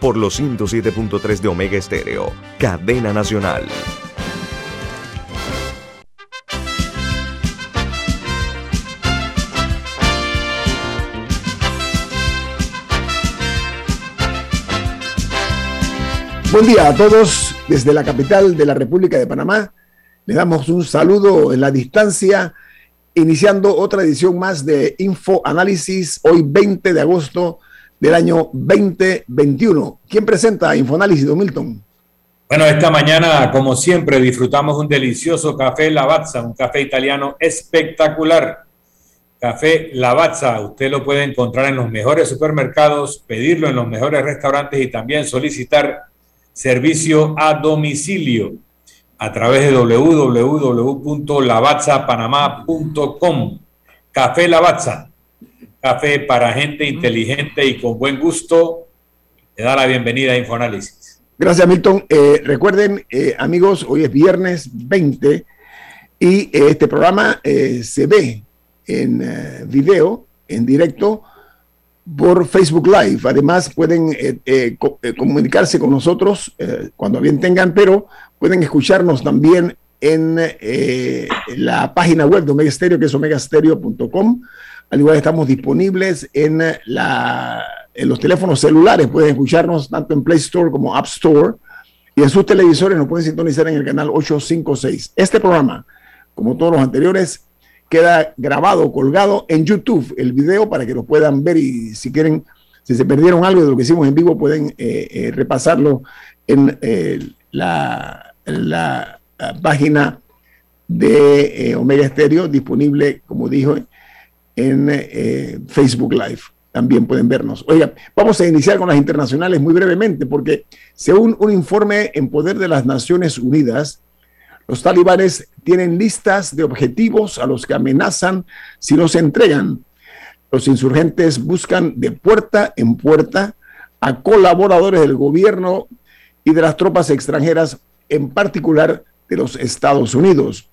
por los 107.3 de Omega Estéreo, cadena nacional. Buen día a todos desde la capital de la República de Panamá. Le damos un saludo en la distancia, iniciando otra edición más de Info Análisis, hoy 20 de agosto del año 2021. ¿Quién presenta Infoanálisis, Don Milton? Bueno, esta mañana, como siempre, disfrutamos un delicioso café Lavazza, un café italiano espectacular. Café Lavazza, usted lo puede encontrar en los mejores supermercados, pedirlo en los mejores restaurantes y también solicitar servicio a domicilio a través de www.lavazzapanamá.com. Café Lavazza, café para gente inteligente y con buen gusto. Le da la bienvenida a Infoanálisis. Gracias, Milton. Eh, recuerden, eh, amigos, hoy es viernes 20 y eh, este programa se ve en video, en directo, por Facebook Live. Además, pueden comunicarse con nosotros cuando bien tengan, pero pueden escucharnos también en la página web de Omega Stereo, que es omegastereo.com al igual estamos disponibles en, los teléfonos celulares. Pueden escucharnos tanto en Play Store como App Store. Y en sus televisores nos pueden sintonizar en el canal 856. Este programa, como todos los anteriores, queda grabado, colgado en YouTube, el video para que lo puedan ver y si quieren, si se perdieron algo de lo que hicimos en vivo, pueden eh, eh, repasarlo en eh, la, página de Omega Stereo, disponible, como dijo, en eh, Facebook Live. También pueden vernos. Oiga, vamos a iniciar con las internacionales muy brevemente, porque según un informe en poder de las Naciones Unidas, los talibanes tienen listas de objetivos a los que amenazan si no se entregan. Los insurgentes buscan de puerta en puerta a colaboradores del gobierno y de las tropas extranjeras, en particular de los Estados Unidos.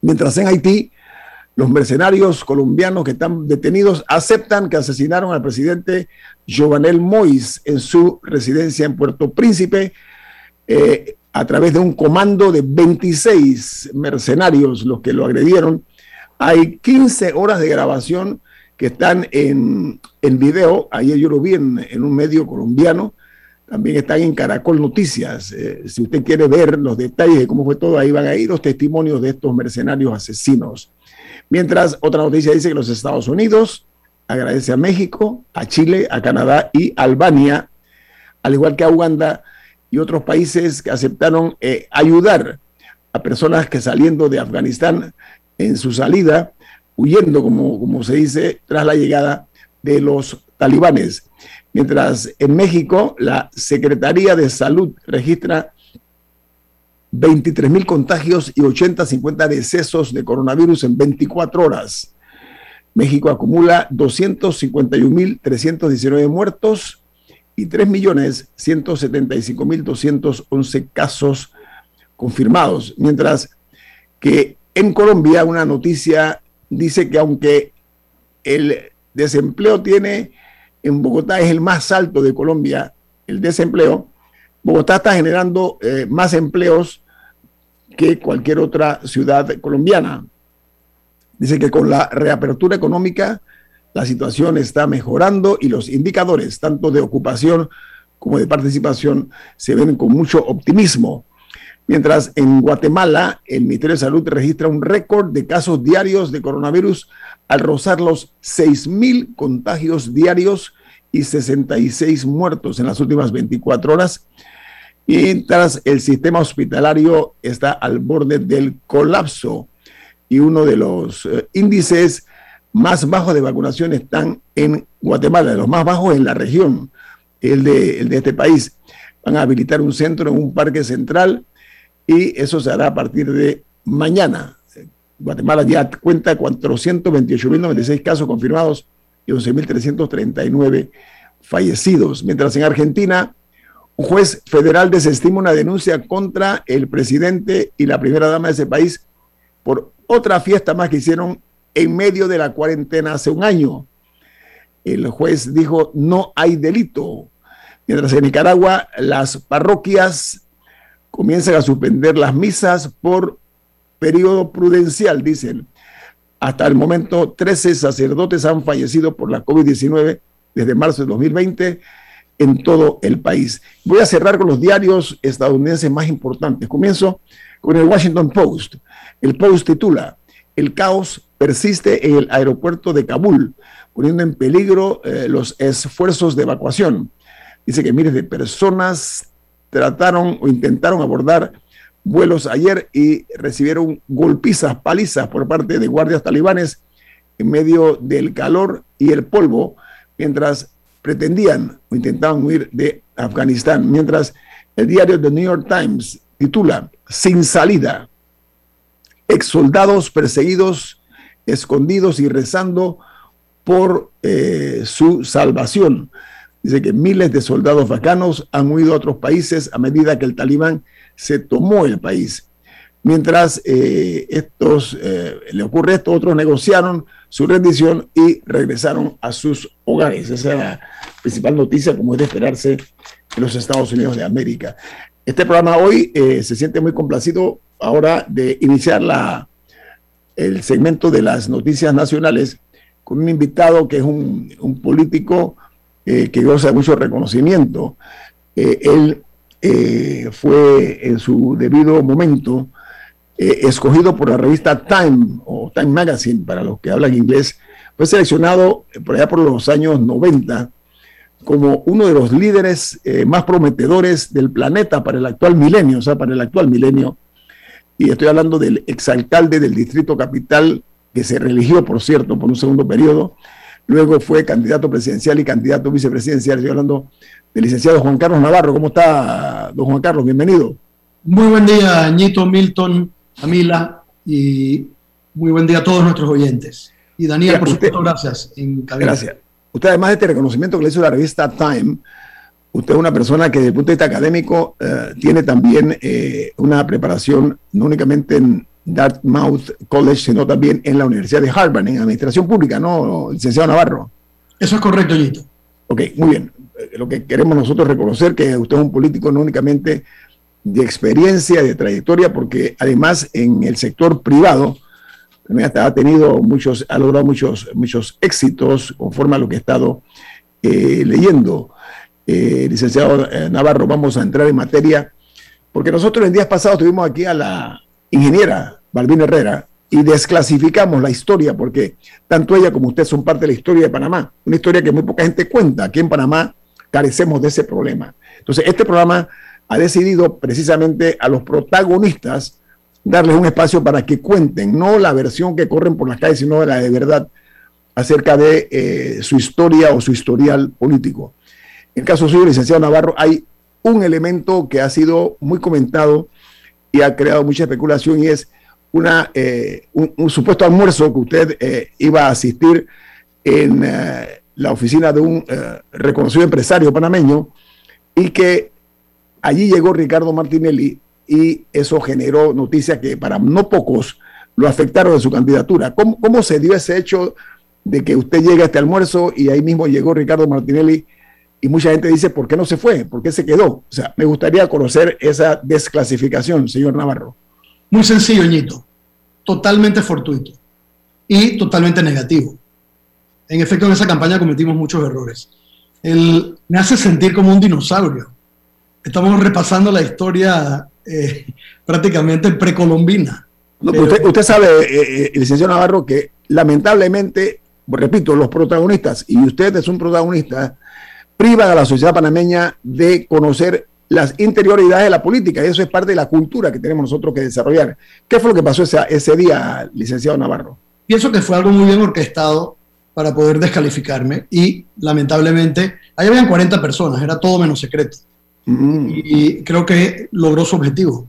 Mientras en Haití, los mercenarios colombianos que están detenidos aceptan que asesinaron al presidente Jovenel Mois en su residencia en Puerto Príncipe eh, a través de un comando de 26 mercenarios los que lo agredieron. Hay 15 horas de grabación que están en, en video. Ayer yo lo vi en, un medio colombiano. También están en Caracol Noticias. Eh, si usted quiere ver los detalles de cómo fue todo, ahí van a ir los testimonios de estos mercenarios asesinos. Mientras otra noticia dice que los Estados Unidos agradece a México, a Chile, a Canadá y Albania, al igual que a Uganda y otros países que aceptaron eh, ayudar a personas que saliendo de Afganistán en su salida, huyendo, como, como se dice, tras la llegada de los talibanes. Mientras en México la Secretaría de Salud registra 23 mil contagios y 80, 50 decesos de coronavirus en 24 horas. México acumula 251.319 muertos y 3.175.211 casos confirmados. Mientras que en Colombia una noticia dice que aunque el desempleo tiene en Bogotá es el más alto de Colombia, el desempleo, Bogotá está generando eh, más empleos que cualquier otra ciudad colombiana. Dice que con la reapertura económica la situación está mejorando y los indicadores, tanto de ocupación como de participación, se ven con mucho optimismo. Mientras en Guatemala el Ministerio de Salud registra un récord de casos diarios de coronavirus al rozar los 6.000 contagios diarios y 66 muertos en las últimas 24 horas, mientras el sistema hospitalario está al borde del colapso y uno de los eh, índices más bajos de vacunación están en Guatemala, los más bajos en la región, el de, el de este país. Van a habilitar un centro en un parque central y eso se hará a partir de mañana. Guatemala ya cuenta 428.096 casos confirmados y 11.339 fallecidos, mientras en Argentina un juez federal desestima una denuncia contra el presidente y la primera dama de ese país por otra fiesta más que hicieron en medio de la cuarentena hace un año. El juez dijo no hay delito. Mientras en Nicaragua las parroquias comienzan a suspender las misas por periodo prudencial, dicen. Hasta el momento, 13 sacerdotes han fallecido por la COVID-19 desde marzo de 2020 en todo el país. Voy a cerrar con los diarios estadounidenses más importantes. Comienzo con el Washington Post. El Post titula, El caos persiste en el aeropuerto de Kabul, poniendo en peligro eh, los esfuerzos de evacuación. Dice que miles de personas trataron o intentaron abordar vuelos ayer y recibieron golpizas, palizas por parte de guardias talibanes en medio del calor y el polvo, mientras pretendían o intentaban huir de Afganistán. Mientras el diario The New York Times titula Sin salida, ex soldados perseguidos, escondidos y rezando por eh, su salvación. Dice que miles de soldados afganos han huido a otros países a medida que el talibán se tomó el país. Mientras eh, eh, le ocurre esto, otros negociaron su rendición y regresaron a sus hogares. Esa es la principal noticia, como es de esperarse en los Estados Unidos de América. Este programa hoy eh, se siente muy complacido ahora de iniciar la, el segmento de las noticias nacionales con un invitado que es un político que goza de mucho reconocimiento. él fue en su debido momento eh, escogido por la revista Time o Time Magazine, para los que hablan inglés, fue seleccionado por allá por los años 90 como uno de los líderes eh, más prometedores del planeta para el actual milenio, o sea, para el actual milenio. Y estoy hablando del exalcalde del Distrito Capital, que se religió, por cierto, por un segundo periodo. Luego fue candidato presidencial y candidato vicepresidencial. Estoy hablando del licenciado Juan Carlos Navarro. ¿Cómo está, don Juan Carlos? Bienvenido. Muy buen día, Añito Milton. Camila, y muy buen día a todos nuestros oyentes. Y Daniel, por supuesto, gracias. gracias. Usted, además de este reconocimiento que le hizo la revista Time, usted es una persona que desde el punto de vista académico eh, tiene también eh, una preparación no únicamente en Dartmouth College, sino también en la Universidad de Harvard, en Administración Pública, ¿no, licenciado Navarro? Eso es correcto, Ñito. Ok, muy bien. Eh, lo que queremos nosotros reconocer que usted es un político no únicamente de experiencia, de trayectoria, porque además en el sector privado ha tenido muchos, ha logrado muchos, muchos éxitos conforme a lo que he estado eh, leyendo. Eh, licenciado Navarro, vamos a entrar en materia, porque nosotros en días pasados tuvimos aquí a la ingeniera Balbina Herrera y desclasificamos la historia, porque tanto ella como usted son parte de la historia de Panamá, una historia que muy poca gente cuenta. Aquí en Panamá carecemos de ese problema. Entonces, este programa ha decidido precisamente a los protagonistas darles un espacio para que cuenten, no la versión que corren por las calles, sino la de verdad acerca de eh, su historia o su historial político. En el caso suyo, licenciado Navarro, hay un elemento que ha sido muy comentado y ha creado mucha especulación y es una, eh, un, supuesto almuerzo que usted eh, iba a asistir en la oficina de un reconocido empresario panameño y que Allí llegó Ricardo Martinelli y eso generó noticias que para no pocos lo afectaron de su candidatura. ¿Cómo, se dio ese hecho de que usted llega a este almuerzo y ahí mismo llegó Ricardo Martinelli y mucha gente dice, ¿por qué no se fue? ¿Por qué se quedó? O sea, me gustaría conocer esa desclasificación, señor Navarro. Muy sencillo, Ñito. Totalmente fortuito y totalmente negativo. En efecto, en esa campaña cometimos muchos errores. Él me hace sentir como un dinosaurio estamos repasando la historia eh, prácticamente precolombina. usted, sabe, eh, eh, licenciado Navarro, que lamentablemente, repito, los protagonistas, y usted es un protagonista, privan a la sociedad panameña de conocer las interioridades de la política, y eso es parte de la cultura que tenemos nosotros que desarrollar. ¿Qué fue lo que pasó ese, ese día, licenciado Navarro? Pienso que fue algo muy bien orquestado para poder descalificarme y lamentablemente, ahí habían 40 personas, era todo menos secreto. Y creo que logró su objetivo.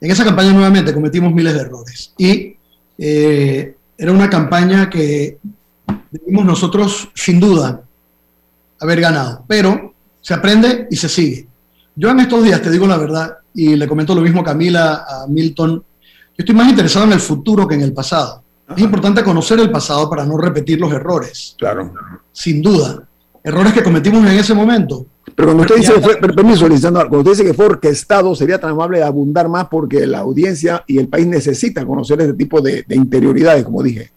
En esa campaña nuevamente cometimos miles de errores y eh, era una campaña que debimos nosotros sin duda haber ganado, pero se aprende y se sigue. Yo en estos días, te digo la verdad, y le comento lo mismo a Camila, a Milton, yo estoy más interesado en el futuro que en el pasado. Es importante conocer el pasado para no repetir los errores. Claro. Sin duda. Errores que cometimos en ese momento. Pero cuando usted dice que fue, permiso, cuando usted dice que fue orquestado, sería tan amable de abundar más porque la audiencia y el país necesitan conocer este tipo de, interioridades, como dije.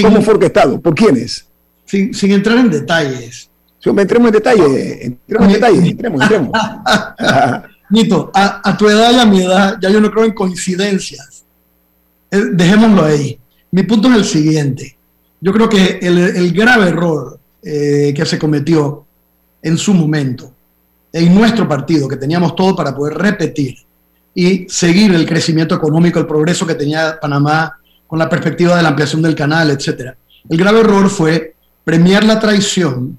¿Cómo fue orquestado? ¿Por quiénes? Sin, sin entrar en detalles. Entremos en detalle, entremos en detalle, entremos, entremos. Nito, a, tu edad y a mi edad, ya yo no creo en coincidencias. Eh, dejémoslo ahí. Mi punto es el siguiente. Yo creo que el, grave error eh, que se cometió en su momento en nuestro partido, que teníamos todo para poder repetir y seguir el crecimiento económico, el progreso que tenía Panamá con la perspectiva de la ampliación del canal, etc. El grave error fue premiar la traición,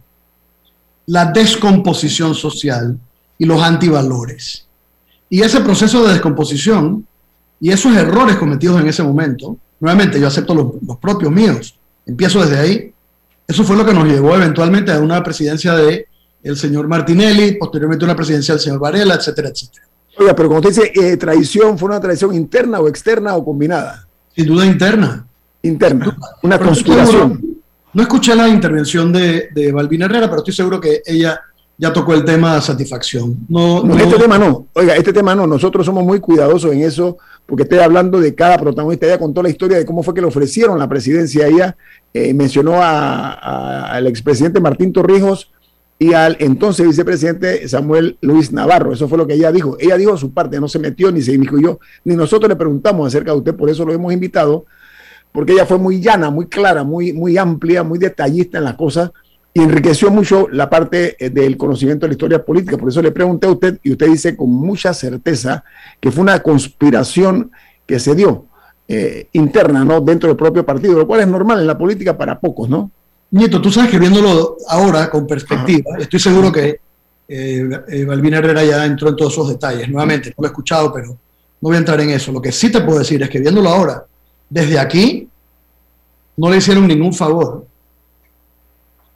la descomposición social y los antivalores. Y ese proceso de descomposición y esos errores cometidos en ese momento, nuevamente yo acepto los, propios míos, empiezo desde ahí, eso fue lo que nos llevó eventualmente a una presidencia de el señor Martinelli, posteriormente una presidencia del señor Varela, etcétera, etcétera. Oiga, pero como usted dice, eh, traición, ¿fue una traición interna o externa o combinada? Sin duda interna. Interna, una conspiración. No escuché la intervención de, de Balbina Herrera, pero estoy seguro que ella ya tocó el tema de satisfacción. No, Este tema no. Oiga, este tema no. Nosotros somos muy cuidadosos en eso, porque estoy hablando de cada protagonista. Ella contó la historia de cómo fue que le ofrecieron la presidencia. Ella eh, mencionó al expresidente Martín Torrijos y al entonces vicepresidente Samuel Luis Navarro. Eso fue lo que ella dijo. Ella dijo su parte, no se metió ni se yo ni nosotros le preguntamos acerca de usted, por eso lo hemos invitado, porque ella fue muy llana, muy clara, muy, muy amplia, muy detallista en las cosas y enriqueció mucho la parte eh, del conocimiento de la historia política. Por eso le pregunté a usted y usted dice con mucha certeza que fue una conspiración que se dio eh, interna, ¿no? Dentro del propio partido, lo cual es normal en la política para pocos, ¿no? Nieto, tú sabes que viéndolo ahora con perspectiva, estoy seguro que eh, Balbina Herrera ya entró en todos esos detalles. Nuevamente, no lo he escuchado, pero no voy a entrar en eso. Lo que sí te puedo decir es que viéndolo ahora, desde aquí, no le hicieron ningún favor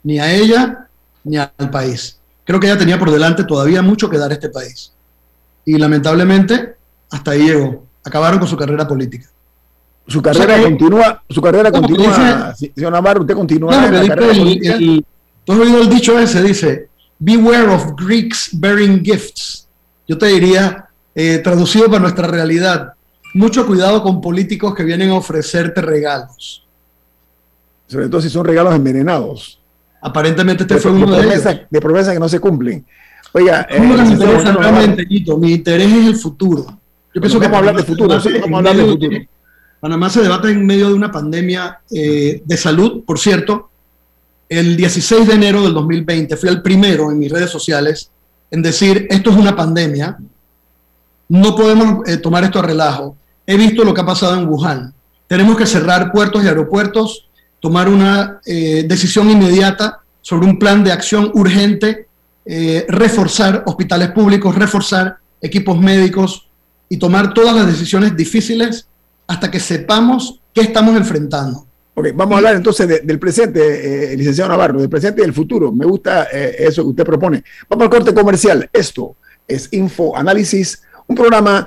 ni a ella ni al país. Creo que ella tenía por delante todavía mucho que dar a este país. Y lamentablemente, hasta ahí llegó. Acabaron con su carrera política. Su carrera continúa, su carrera continúa, señor Navarro, usted continúa. el, tú has oído el dicho ese, dice, beware of Greeks bearing gifts. Yo te diría, eh, traducido para nuestra realidad, mucho cuidado con políticos que vienen a ofrecerte regalos. Sobre todo si son regalos envenenados. Aparentemente este fue uno de, ellos. De promesas que no se cumplen. Oiga, eh, mi interés es el futuro. Yo pienso que vamos a hablar de futuro, vamos a hablar de futuro. Panamá se debate en medio de una pandemia eh, de salud, por cierto. El 16 de enero del 2020 fui el primero en mis redes sociales en decir, esto es una pandemia, no podemos eh, tomar esto a relajo. He visto lo que ha pasado en Wuhan. Tenemos que cerrar puertos y aeropuertos tomar una eh, decisión inmediata sobre un plan de acción urgente, eh, reforzar hospitales públicos, reforzar equipos médicos y tomar todas las decisiones difíciles hasta que sepamos qué estamos enfrentando. Ok, vamos a hablar entonces del presente, eh, licenciado Navarro, del presente y del futuro. Me gusta eso que usted propone. Vamos al corte comercial. Esto es Info Análisis, un programa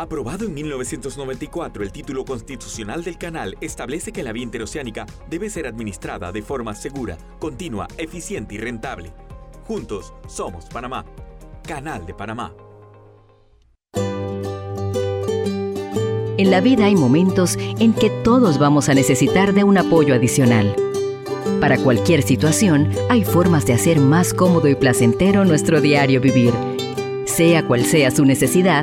Aprobado en 1994, el título constitucional del canal establece que la vía interoceánica debe ser administrada de forma segura, continua, eficiente y rentable. Juntos somos Panamá. Canal de Panamá. En la vida hay momentos en que todos vamos a necesitar de un apoyo adicional. Para cualquier situación, hay formas de hacer más cómodo y placentero nuestro diario vivir. Sea cual sea su necesidad,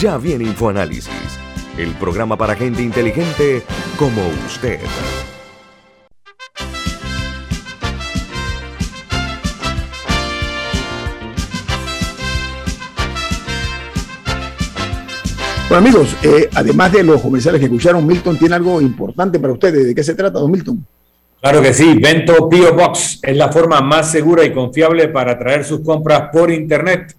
Ya viene InfoAnálisis, el programa para gente inteligente como usted. Bueno amigos, eh, además de los comerciales que escucharon, Milton tiene algo importante para ustedes. ¿De qué se trata, don Milton? Claro que sí, Vento Pio Box es la forma más segura y confiable para traer sus compras por Internet.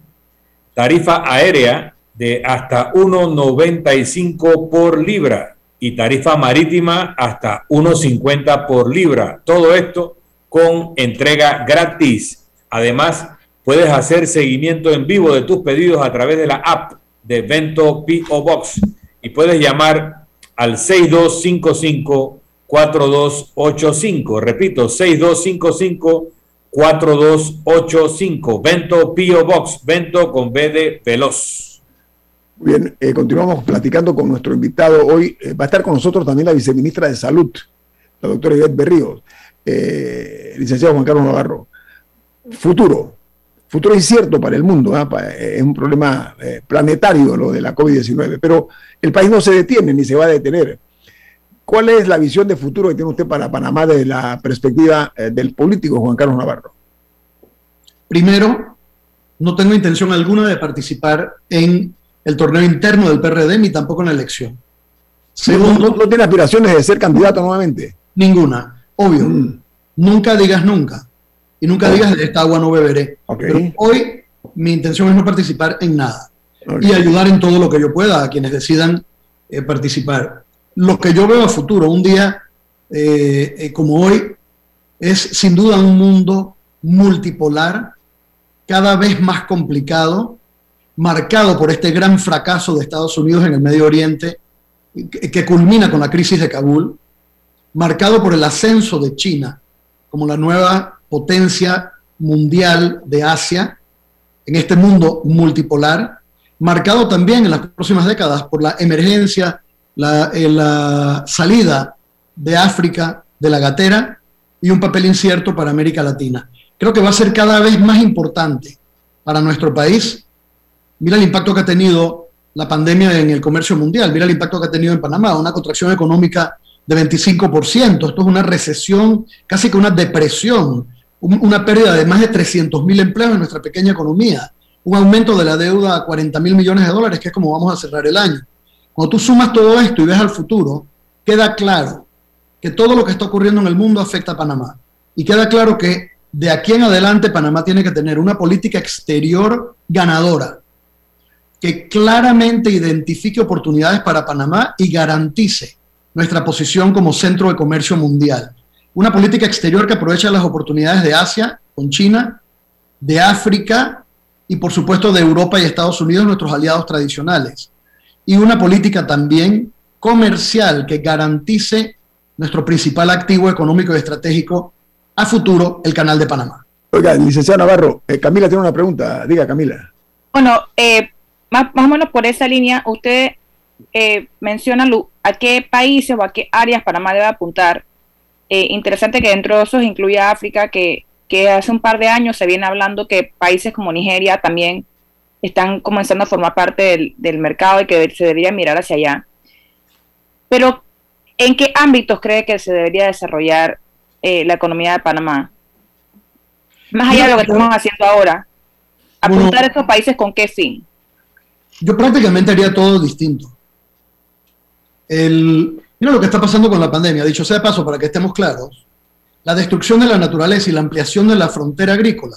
Tarifa aérea de hasta 1.95 por libra y tarifa marítima hasta 1.50 por libra. Todo esto con entrega gratis. Además, puedes hacer seguimiento en vivo de tus pedidos a través de la app de Vento PO Box y puedes llamar al 6255-4285. Repito, 6255-4285. Vento PO Box, Vento con B de Veloz. Bien, eh, continuamos platicando con nuestro invitado. Hoy eh, va a estar con nosotros también la viceministra de Salud, la doctora Ivette Berríos, eh, licenciado Juan Carlos Navarro. Futuro, futuro incierto para el mundo, ¿ah? es un problema planetario lo de la COVID-19, pero el país no se detiene ni se va a detener. ¿Cuál es la visión de futuro que tiene usted para Panamá desde la perspectiva del político Juan Carlos Navarro? Primero, no tengo intención alguna de participar en el torneo interno del PRD ni tampoco en la elección. Segundo, ¿No, tiene aspiraciones de ser candidato nuevamente? Ninguna, obvio. Mm. Nunca digas nunca. Y nunca digas de esta agua no beberé. Pero hoy mi intención es no participar en nada. Y ayudar en todo lo que yo pueda a quienes decidan eh, participar. Lo que yo veo a futuro, un día eh, eh, como hoy, es sin duda un mundo multipolar, cada vez más complicado, marcado por este gran fracaso de Estados Unidos en el Medio Oriente, que culmina con la crisis de Kabul, marcado por el ascenso de China como la nueva potencia mundial de Asia en este mundo multipolar, marcado también en las próximas décadas por la emergencia, la, eh, la salida de África de la gatera y un papel incierto para América Latina. Creo que va a ser cada vez más importante para nuestro país Mira el impacto que ha tenido la pandemia en el comercio mundial, mira el impacto que ha tenido en Panamá, una contracción económica de 25%, esto es una recesión, casi que una depresión, una pérdida de más de 300 mil empleos en nuestra pequeña economía, un aumento de la deuda a 40 mil millones de dólares, que es como vamos a cerrar el año. Cuando tú sumas todo esto y ves al futuro, queda claro que todo lo que está ocurriendo en el mundo afecta a Panamá. Y queda claro que de aquí en adelante Panamá tiene que tener una política exterior ganadora que claramente identifique oportunidades para Panamá y garantice nuestra posición como centro de comercio mundial. Una política exterior que aprovecha las oportunidades de Asia con China, de África y por supuesto de Europa y Estados Unidos, nuestros aliados tradicionales. Y una política también comercial que garantice nuestro principal activo económico y estratégico a futuro, el Canal de Panamá. Oiga, licenciado Navarro, eh, Camila tiene una pregunta. Diga, Camila. Bueno, eh, más, o menos por esa línea, usted eh, menciona a qué países o a qué áreas Panamá debe apuntar. Eh, interesante que dentro de esos incluya África, que, hace un par de años se viene hablando que países como Nigeria también están comenzando a formar parte del, mercado y que se debería mirar hacia allá. Pero, ¿en qué ámbitos cree que se debería desarrollar eh, la economía de Panamá? Más allá de lo que estamos haciendo ahora, apuntar a estos países con qué fin yo prácticamente haría todo distinto. El, mira lo que está pasando con la pandemia, dicho sea de paso, para que estemos claros, la destrucción de la naturaleza y la ampliación de la frontera agrícola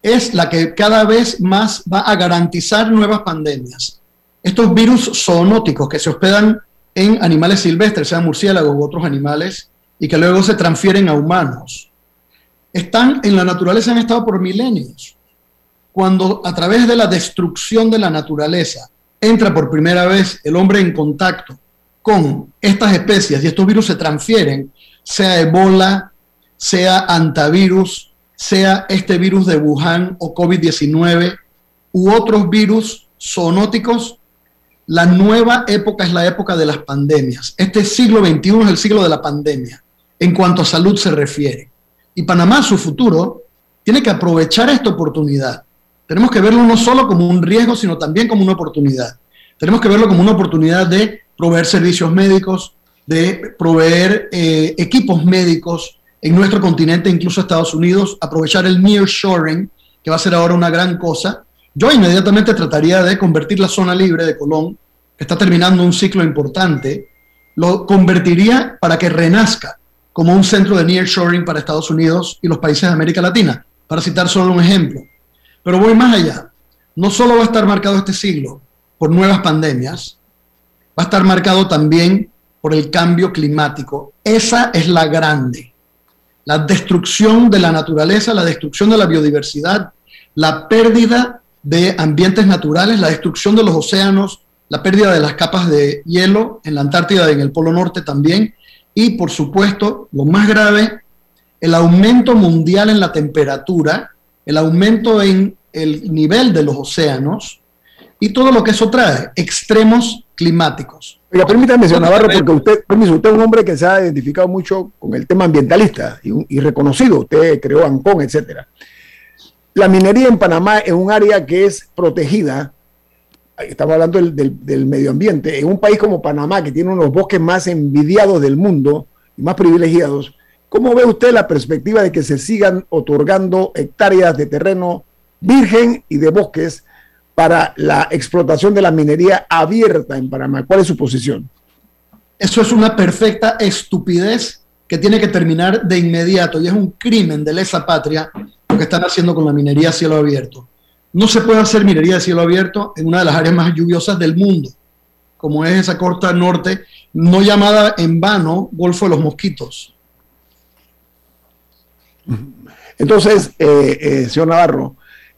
es la que cada vez más va a garantizar nuevas pandemias. Estos virus zoonóticos que se hospedan en animales silvestres, sean murciélagos u otros animales, y que luego se transfieren a humanos, están en la naturaleza, han estado por milenios cuando a través de la destrucción de la naturaleza entra por primera vez el hombre en contacto con estas especies y estos virus se transfieren, sea ebola, sea antivirus, sea este virus de Wuhan o COVID-19 u otros virus zoonóticos, la nueva época es la época de las pandemias. Este siglo XXI es el siglo de la pandemia en cuanto a salud se refiere. Y Panamá, su futuro, tiene que aprovechar esta oportunidad. Tenemos que verlo no solo como un riesgo, sino también como una oportunidad. Tenemos que verlo como una oportunidad de proveer servicios médicos, de proveer eh, equipos médicos en nuestro continente, incluso Estados Unidos, aprovechar el nearshoring, que va a ser ahora una gran cosa, yo inmediatamente trataría de convertir la zona libre de Colón, que está terminando un ciclo importante, lo convertiría para que renazca como un centro de nearshoring para Estados Unidos y los países de América Latina, para citar solo un ejemplo. Pero voy más allá. No solo va a estar marcado este siglo por nuevas pandemias, va a estar marcado también por el cambio climático. Esa es la grande. La destrucción de la naturaleza, la destrucción de la biodiversidad, la pérdida de ambientes naturales, la destrucción de los océanos, la pérdida de las capas de hielo en la Antártida y en el Polo Norte también, y por supuesto, lo más grave, el aumento mundial en la temperatura, el aumento en el nivel de los océanos y todo lo que eso trae, extremos climáticos. Oiga, permítame, señor Navarro, porque usted, usted es un hombre que se ha identificado mucho con el tema ambientalista y, y reconocido. Usted creó Ancón, etcétera. La minería en Panamá es un área que es protegida, estamos hablando del, medio ambiente, en un país como Panamá, que tiene uno de los bosques más envidiados del mundo y más privilegiados, ¿cómo ve usted la perspectiva de que se sigan otorgando hectáreas de terreno virgen y de bosques para la explotación de la minería abierta en Panamá? ¿Cuál es su posición? Eso es una perfecta estupidez que tiene que terminar de inmediato y es un crimen de lesa patria que están haciendo con la minería a cielo abierto. No se puede hacer minería a cielo abierto en una de las áreas más lluviosas del mundo, como es esa costa norte, no llamada en vano Golfo de los Mosquitos. Entonces, eh, eh, señor Navarro,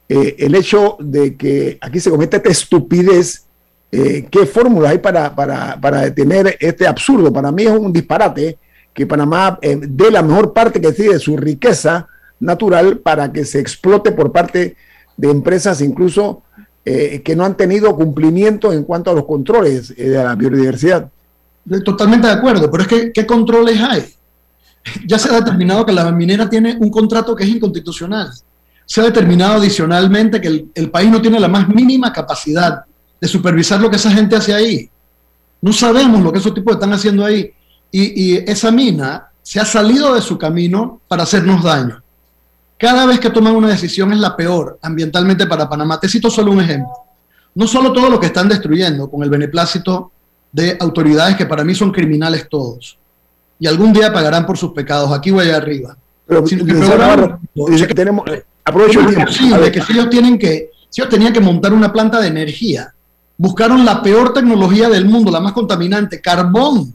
eh, el hecho de que aquí se cometa esta estupidez, ¿qué fórmula hay para, para, para, detener este absurdo? Para mí es un disparate que Panamá dé la mejor parte que tiene de su riqueza natural para que se explote por parte de empresas incluso eh, que no han tenido cumplimiento en cuanto a los controles eh, de la biodiversidad. Totalmente de acuerdo, pero es que ¿qué controles hay? Ya se ha determinado que la minera tiene un contrato que es inconstitucional. Se ha determinado adicionalmente que el, país no tiene la más mínima capacidad de supervisar lo que esa gente hace ahí. No sabemos lo que esos tipos están haciendo ahí. Y, y esa mina se ha salido de su camino para hacernos daño. Cada vez que toman una decisión es la peor ambientalmente para Panamá. Te cito solo un ejemplo. No solo todo lo que están destruyendo con el beneplácito de autoridades que para mí son criminales todos. Y algún día pagarán por sus pecados. Aquí voy arriba. Pero, que dice que tenemos, eh, aprovecho el tiempo. que si ellos tienen que, si ellos tenían que montar una planta de energía, buscaron la peor tecnología del mundo, la más contaminante, carbón.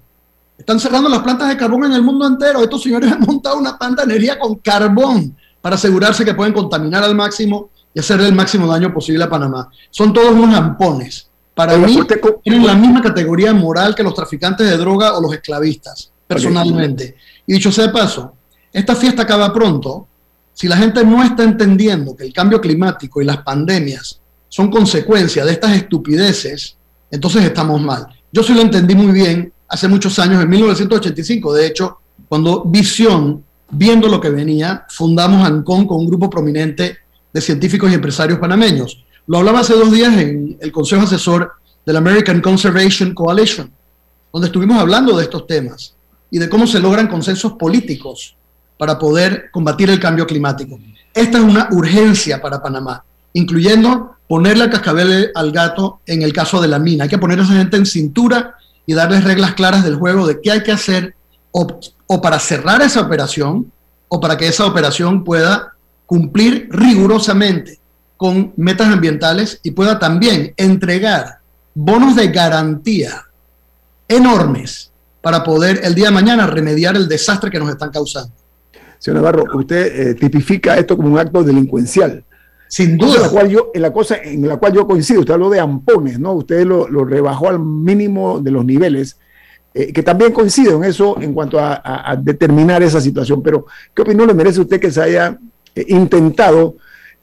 Están cerrando las plantas de carbón en el mundo entero. Estos señores han montado una planta de energía con carbón para asegurarse que pueden contaminar al máximo y hacerle el máximo daño posible a Panamá. Son todos unos ampones. Para mí, tienen la misma categoría moral que los traficantes de droga o los esclavistas, personalmente. Y dicho sea de paso, esta fiesta acaba pronto. Si la gente no está entendiendo que el cambio climático y las pandemias son consecuencia de estas estupideces, entonces estamos mal. Yo sí lo entendí muy bien hace muchos años, en 1985, de hecho, cuando Visión viendo lo que venía, fundamos ANCON con un grupo prominente de científicos y empresarios panameños. Lo hablaba hace dos días en el Consejo Asesor del American Conservation Coalition, donde estuvimos hablando de estos temas y de cómo se logran consensos políticos para poder combatir el cambio climático. Esta es una urgencia para Panamá, incluyendo ponerle el cascabel al gato en el caso de la mina. Hay que poner a esa gente en cintura y darles reglas claras del juego de qué hay que hacer o, para cerrar esa operación o para que esa operación pueda cumplir rigurosamente con metas ambientales y pueda también entregar bonos de garantía enormes para poder el día de mañana remediar el desastre que nos están causando. Señor Navarro, usted eh, tipifica esto como un acto delincuencial. Sin duda. En la, cual yo, en la cosa en la cual yo coincido, usted habló de ampones, ¿no? Usted lo, lo rebajó al mínimo de los niveles, eh, que también coincido en eso en cuanto a, a- a determinar esa situación. Pero, ¿qué opinión le merece a usted que se haya eh, intentado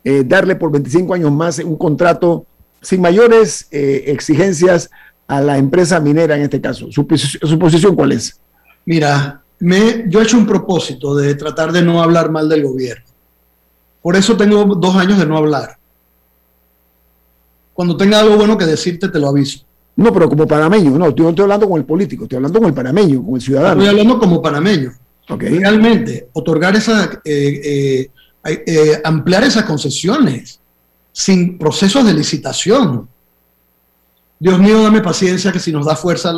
eh, darle por 25 años más un contrato sin mayores exigencias a la empresa minera en este caso? ¿Su, posi- su posición cuál es? Mira, me, yo he hecho un propósito de tratar de no hablar mal del gobierno. Por eso tengo dos años de no hablar. Cuando tenga algo bueno que decirte, te lo aviso. No, pero como panameño, no, yo no estoy hablando con el político, estoy hablando con el panameño, con el ciudadano. Estoy hablando como panameño. Realmente, otorgar esa, eh, eh, eh, ampliar esas concesiones sin procesos de licitación. Dios mío, dame paciencia que si nos da fuerza.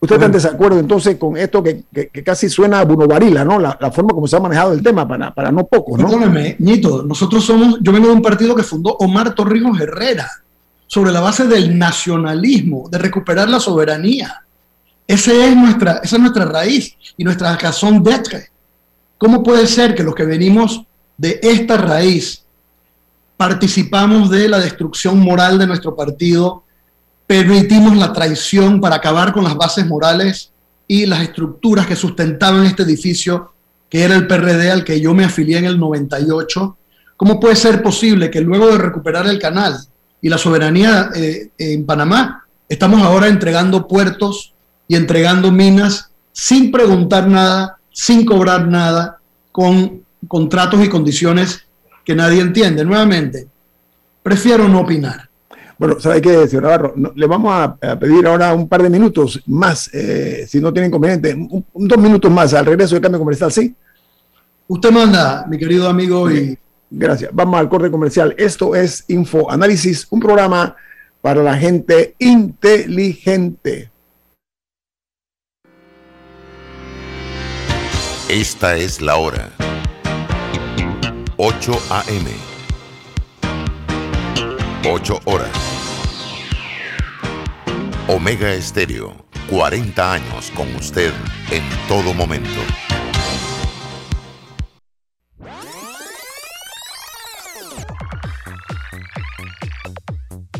¿Usted está en desacuerdo entonces con esto que, que- que casi suena a Bruno Varila, ¿no? La, la forma como se ha manejado el tema para, para no pocos, ¿no? Perdóneme, Ñito, nosotros somos, yo vengo de un partido que fundó Omar Torrijos Herrera, sobre la base del nacionalismo, de recuperar la soberanía. Ese es nuestra, esa es nuestra raíz y nuestra razón d'être. ¿Cómo puede ser que los que venimos de esta raíz participamos de la destrucción moral de nuestro partido, permitimos la traición para acabar con las bases morales y las estructuras que sustentaban este edificio, que era el PRD al que yo me afilié en el 98? ¿Cómo puede ser posible que luego de recuperar el canal y la soberanía eh, en Panamá, estamos ahora entregando puertos y entregando minas sin preguntar nada, sin cobrar nada, con contratos y condiciones que nadie entiende? Nuevamente, prefiero no opinar. Bueno, ¿sabe qué, señor Navarro? No, le vamos a, a pedir ahora un par de minutos más, eh, si no tiene inconveniente, un- un- dos minutos más al regreso del cambio comercial, ¿sí? Usted manda, mi querido amigo, y Gracias. Vamos al corte comercial. Esto es Info Análisis, un programa para la gente inteligente. Esta es la hora. 8 a.m. 8 horas. Omega Estéreo, 40 años con usted en todo momento.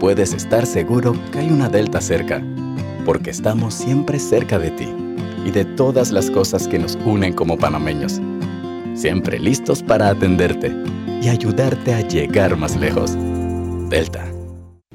Puedes estar seguro que hay una Delta cerca, porque estamos siempre cerca de ti y de todas las cosas que nos unen como panameños. Siempre listos para atenderte y ayudarte a llegar más lejos. Delta.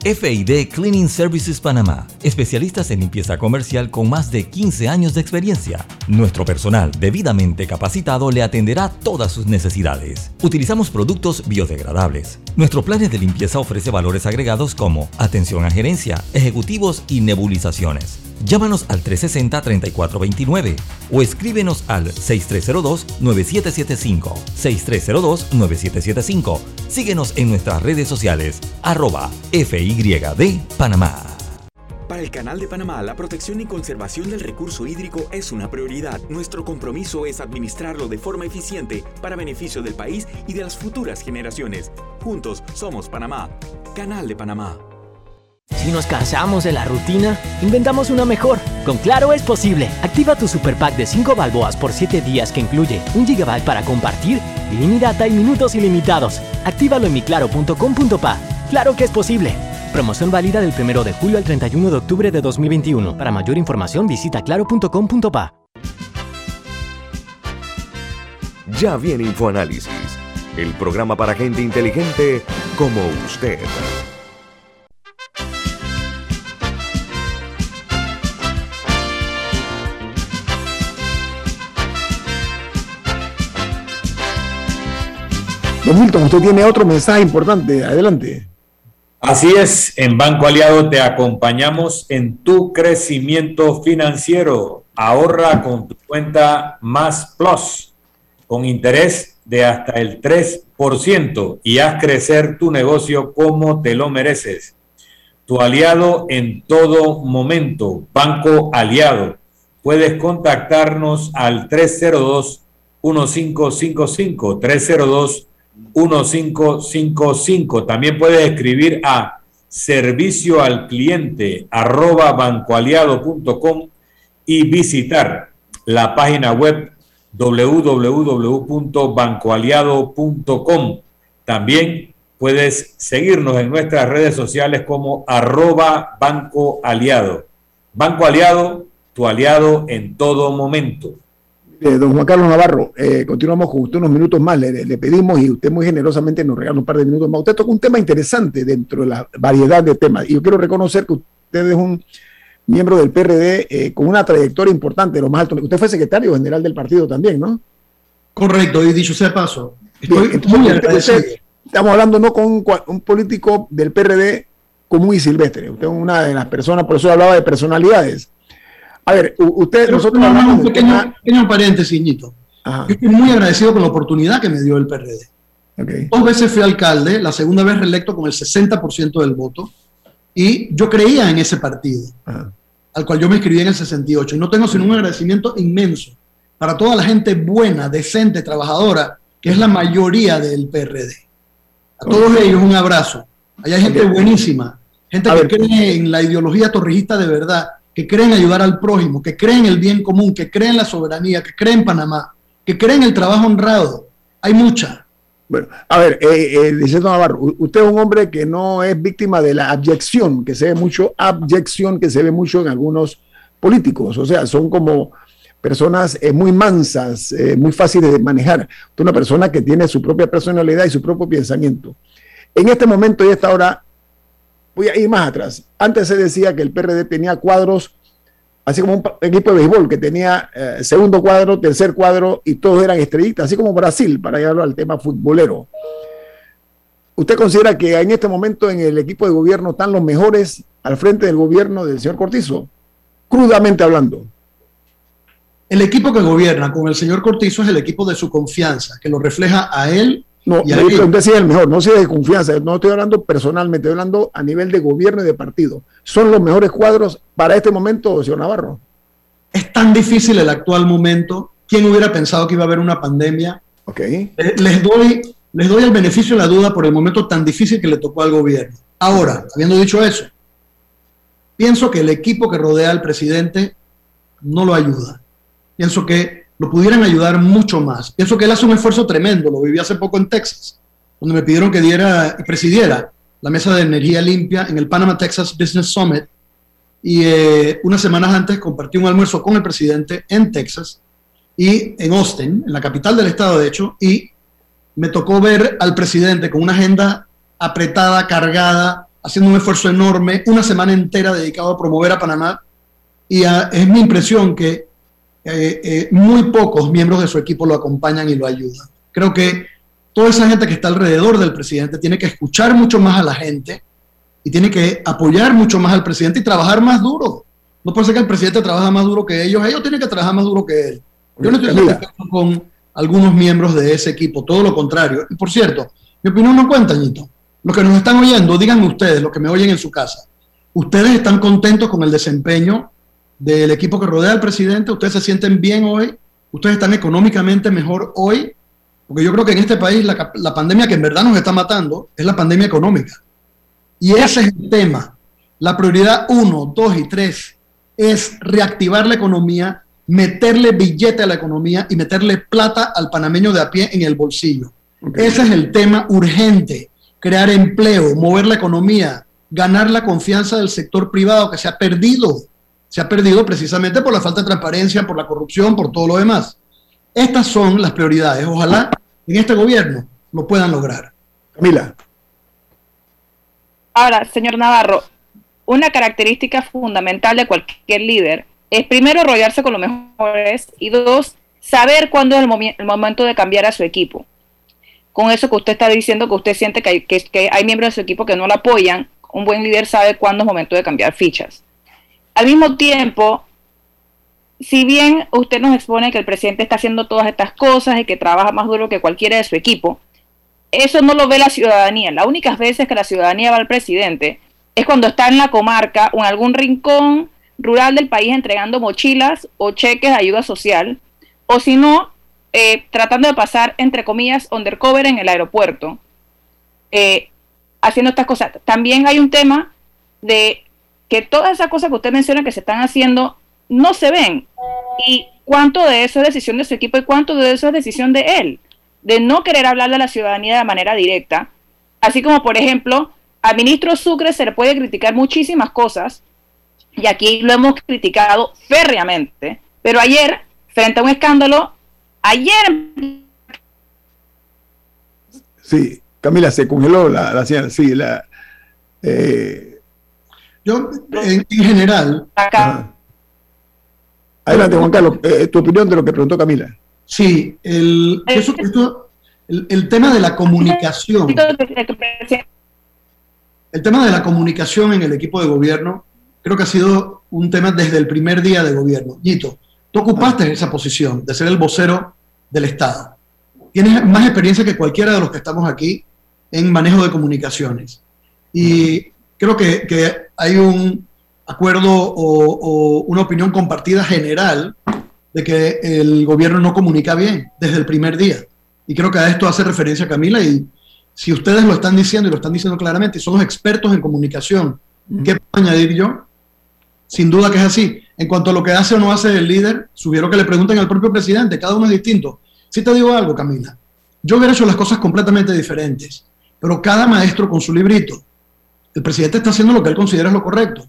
FID Cleaning Services Panamá, especialistas en limpieza comercial con más de 15 años de experiencia. Nuestro personal debidamente capacitado le atenderá todas sus necesidades. Utilizamos productos biodegradables. Nuestro plan de limpieza ofrece valores agregados como atención a gerencia, ejecutivos y nebulizaciones. Llámanos al 360-3429 o escríbenos al 6302-9775. 6302-9775. Síguenos en nuestras redes sociales, arroba FYD Panamá. Para el Canal de Panamá, la protección y conservación del recurso hídrico es una prioridad. Nuestro compromiso es administrarlo de forma eficiente para beneficio del país y de las futuras generaciones. Juntos somos Panamá. Canal de Panamá. Si nos cansamos de la rutina, inventamos una mejor. Con Claro es posible. Activa tu super pack de 5 balboas por 7 días que incluye 1 GB para compartir, ilimitada y minutos ilimitados. Actívalo en miclaro.com.pa. Claro que es posible. Promoción válida del 1 de julio al 31 de octubre de 2021. Para mayor información visita claro.com.pa. Ya viene InfoAnálisis, el programa para gente inteligente como usted. Don Milton, usted tiene otro mensaje importante. Adelante. Así es, en Banco Aliado te acompañamos en tu crecimiento financiero. Ahorra con tu cuenta Más Plus. con interés de hasta el 3% y haz crecer tu negocio como te lo mereces. Tu aliado en todo momento, Banco Aliado. Puedes contactarnos al 302 1555 302 1555. También puedes escribir a servicio al cliente arroba bancoaliado.com y visitar la página web www.bancoaliado.com. También puedes seguirnos en nuestras redes sociales como arroba Banco Aliado. Banco Aliado, tu aliado en todo momento. Eh, don Juan Carlos Navarro, eh, continuamos con usted unos minutos más, le, pedimos y usted muy generosamente nos regala un par de minutos más. Usted toca un tema interesante dentro de la variedad de temas y yo quiero reconocer que usted es un miembro del PRD eh, con una trayectoria importante, lo más alto. Usted fue secretario general del partido también, ¿no? Correcto, y dicho sea paso. estamos hablando no con un, político del PRD común y silvestre. Usted es una de las personas, por eso hablaba de personalidades. A ver, usted, nosotros un pequeño, paréntesis, Ñito. Yo estoy muy agradecido con la oportunidad que me dio el PRD. Dos veces fui alcalde, la segunda vez reelecto con el 60% del voto, y yo creía en ese partido, al cual yo me inscribí en el 68, y no tengo sino un agradecimiento inmenso para toda la gente buena, decente, trabajadora, que es la mayoría del PRD. A todos ellos un abrazo. Allá hay gente buenísima, gente que cree en la ideología torrijista de verdad, que creen ayudar al prójimo, que creen el bien común, que creen la soberanía, que creen Panamá, que creen el trabajo honrado. Hay mucha. Bueno, a ver, eh, eh Navarro, usted es un hombre que no es víctima de la abyección, que se ve mucho, abyección que se ve mucho en algunos políticos, o sea, son como personas eh, muy mansas, eh, muy fáciles de manejar. Usted una persona que tiene su propia personalidad y su propio pensamiento. En este momento y esta hora, voy a ir más atrás. Antes se decía que el PRD tenía cuadros, así como un equipo de béisbol, que tenía eh, segundo cuadro, tercer cuadro y todos eran estrellitas, así como Brasil, para llevarlo al tema futbolero. ¿Usted considera que en este momento en el equipo de gobierno están los mejores al frente del gobierno del señor Cortizo? Crudamente hablando. El equipo que gobierna con el señor Cortizo es el equipo de su confianza, que lo refleja a él no, y usted sí es el mejor, no sea de confianza, no estoy hablando personalmente, estoy hablando a nivel de gobierno y de partido. ¿Son los mejores cuadros para este momento, señor Navarro? Es tan difícil el actual momento. ¿Quién hubiera pensado que iba a haber una pandemia? Okay. Eh, les, doy, les doy el beneficio de la duda por el momento tan difícil que le tocó al gobierno. Ahora, habiendo dicho eso, pienso que el equipo que rodea al presidente no lo ayuda. Pienso que lo pudieran ayudar mucho más. Pienso que él hace un esfuerzo tremendo, lo viví hace poco en Texas, donde me pidieron que diera y presidiera la mesa de energía limpia en el Panama Texas Business Summit. Y eh, unas semanas antes compartí un almuerzo con el presidente en Texas y en Austin, en la capital del estado, de hecho, y me tocó ver al presidente con una agenda apretada, cargada, haciendo un esfuerzo enorme, una semana entera dedicado a promover a Panamá. Y es mi impresión que eh, eh, muy pocos miembros de su equipo lo acompañan y lo ayudan. Creo que toda esa gente que está alrededor del presidente tiene que escuchar mucho más a la gente y tiene que apoyar mucho más al presidente y trabajar más duro. No puede ser que el presidente trabaje más duro que ellos, ellos tienen que trabajar más duro que él. Yo no estoy satisfecho con algunos miembros de ese equipo, todo lo contrario. Y por cierto, mi opinión no cuenta, Ñito. Los que nos están oyendo, díganme ustedes, los que me oyen en su casa, ¿ustedes están contentos con el desempeño del equipo que rodea al presidente, ustedes se sienten bien hoy, ustedes están económicamente mejor hoy, porque yo creo que en este país la, la pandemia que en verdad nos está matando es la pandemia económica. Y ese es el tema. La prioridad uno, dos y tres es reactivar la economía, meterle billete a la economía y meterle plata al panameño de a pie en el bolsillo. Ese es el tema urgente, crear empleo, mover la economía, ganar la confianza del sector privado que se ha perdido se ha perdido precisamente por la falta de transparencia, por la corrupción, por todo lo demás. Estas son las prioridades. Ojalá en este gobierno lo puedan lograr. Camila. Ahora, señor Navarro, una característica fundamental de cualquier líder es primero rodearse con los mejores y dos, saber cuándo es el, momento de cambiar a su equipo. Con eso que usted está diciendo, que usted siente que hay, que hay miembros de su equipo que no lo apoyan, un buen líder sabe cuándo es momento de cambiar fichas. Al mismo tiempo, si bien usted nos expone que el presidente está haciendo todas estas cosas y que trabaja más duro que cualquiera de su equipo, eso no lo ve la ciudadanía. Las únicas veces que la ciudadanía va al presidente es cuando está en la comarca o en algún rincón rural del país entregando mochilas o cheques de ayuda social, o si no, eh, tratando de pasar, entre comillas, undercover en el aeropuerto, eh, haciendo estas cosas. También hay un tema de que todas esas cosas que usted menciona que se están haciendo no se ven. ¿Y cuánto de eso es decisión de su equipo y cuánto de eso es decisión de él? De no querer hablarle a la ciudadanía de manera directa. Así como, por ejemplo, al ministro Sucre se le puede criticar muchísimas cosas, y aquí lo hemos criticado férreamente, pero ayer, frente a un escándalo, ayer... Sí, Camila, se congeló la, la sí, la... Eh, Yo, en, en general... Acá, Adelante, Juan Carlos, eh, tu opinión de lo que preguntó Camila. Sí, el, eso- esto- el, el tema de la comunicación, el tema de la comunicación en el equipo de gobierno, creo que ha sido un tema desde el primer día de gobierno. Nito, tú ocupaste esa posición de ser el vocero del Estado. Tienes más experiencia que cualquiera de los que estamos aquí en manejo de comunicaciones. Y creo que, que hay un acuerdo o, o una opinión compartida general de que el gobierno no comunica bien desde el primer día. Y creo que a esto hace referencia Camila y si ustedes lo están diciendo y lo están diciendo claramente, y son los expertos en comunicación, ¿qué puedo añadir yo? Sin duda que es así. En cuanto a lo que hace o no hace el líder, sugiero que le pregunten al propio presidente, cada uno es distinto. Si te digo algo, Camila, yo hubiera hecho las cosas completamente diferentes, pero cada maestro con su librito. El presidente está haciendo lo que él considera es lo correcto.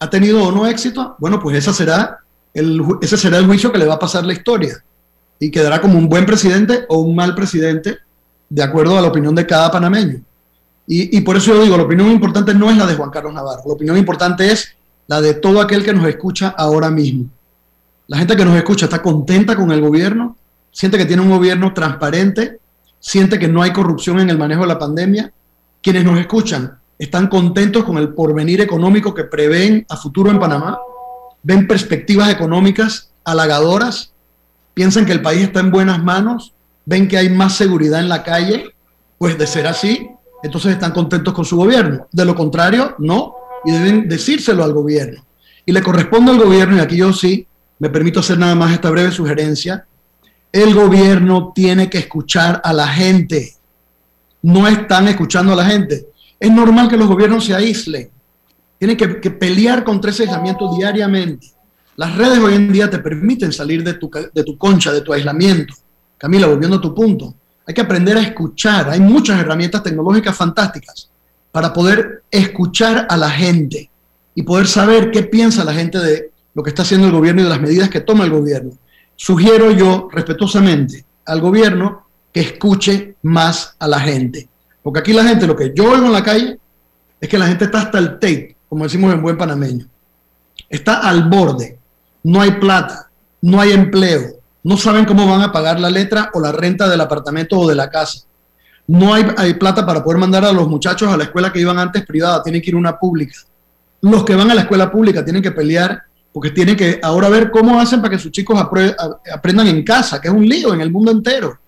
¿Ha tenido o no éxito? Bueno, pues esa será el, ese será el juicio que le va a pasar la historia y quedará como un buen presidente o un mal presidente de acuerdo a la opinión de cada panameño. Y, y por eso yo digo, la opinión importante no es la de Juan Carlos Navarro, la opinión importante es la de todo aquel que nos escucha ahora mismo. La gente que nos escucha está contenta con el gobierno, siente que tiene un gobierno transparente, siente que no hay corrupción en el manejo de la pandemia. Quienes nos escuchan están contentos con el porvenir económico que prevén a futuro en Panamá, ven perspectivas económicas halagadoras, piensan que el país está en buenas manos, ven que hay más seguridad en la calle, pues de ser así, entonces están contentos con su gobierno. De lo contrario, no, y deben decírselo al gobierno. Y le corresponde al gobierno, y aquí yo sí me permito hacer nada más esta breve sugerencia, el gobierno tiene que escuchar a la gente. No están escuchando a la gente. Es normal que los gobiernos se aíslen. Tienen que, pelear contra ese aislamiento diariamente. Las redes hoy en día te permiten salir de tu, de tu concha, de tu aislamiento. Camila, volviendo a tu punto, hay que aprender a escuchar. Hay muchas herramientas tecnológicas fantásticas para poder escuchar a la gente y poder saber qué piensa la gente de lo que está haciendo el gobierno y de las medidas que toma el gobierno. Sugiero yo respetuosamente al gobierno que escuche más a la gente. Porque aquí la gente, lo que yo oigo en la calle, es que la gente está hasta el tape, como decimos en buen panameño. Está al borde. No hay plata, no hay empleo, no saben cómo van a pagar la letra o la renta del apartamento o de la casa. No hay, plata para poder mandar a los muchachos a la escuela que iban antes privada, tienen que ir a una pública. Los que van a la escuela pública tienen que pelear porque tienen que ahora ver cómo hacen para que sus chicos aprendan en casa, que es un lío en el mundo entero.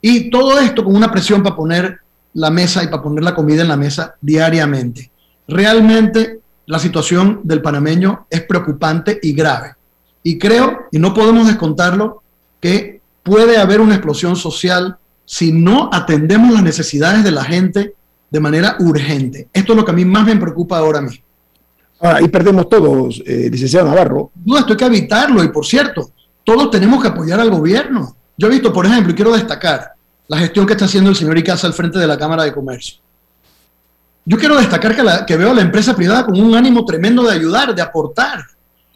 Y todo esto con una presión para poner la mesa y para poner la comida en la mesa diariamente. Realmente la situación del panameño es preocupante y grave. Y creo, y no podemos descontarlo, que puede haber una explosión social si no atendemos las necesidades de la gente de manera urgente. Esto es lo que a mí más me preocupa ahora mismo. Ahora, ahí perdemos todos, eh, licenciado Navarro. No, esto hay que evitarlo. Y por cierto, todos tenemos que apoyar al gobierno. Yo he visto, por ejemplo, y quiero destacar la gestión que está haciendo el señor Icaza al frente de la Cámara de Comercio. Yo quiero destacar que, la- que veo a la empresa privada con un ánimo tremendo de ayudar, de aportar.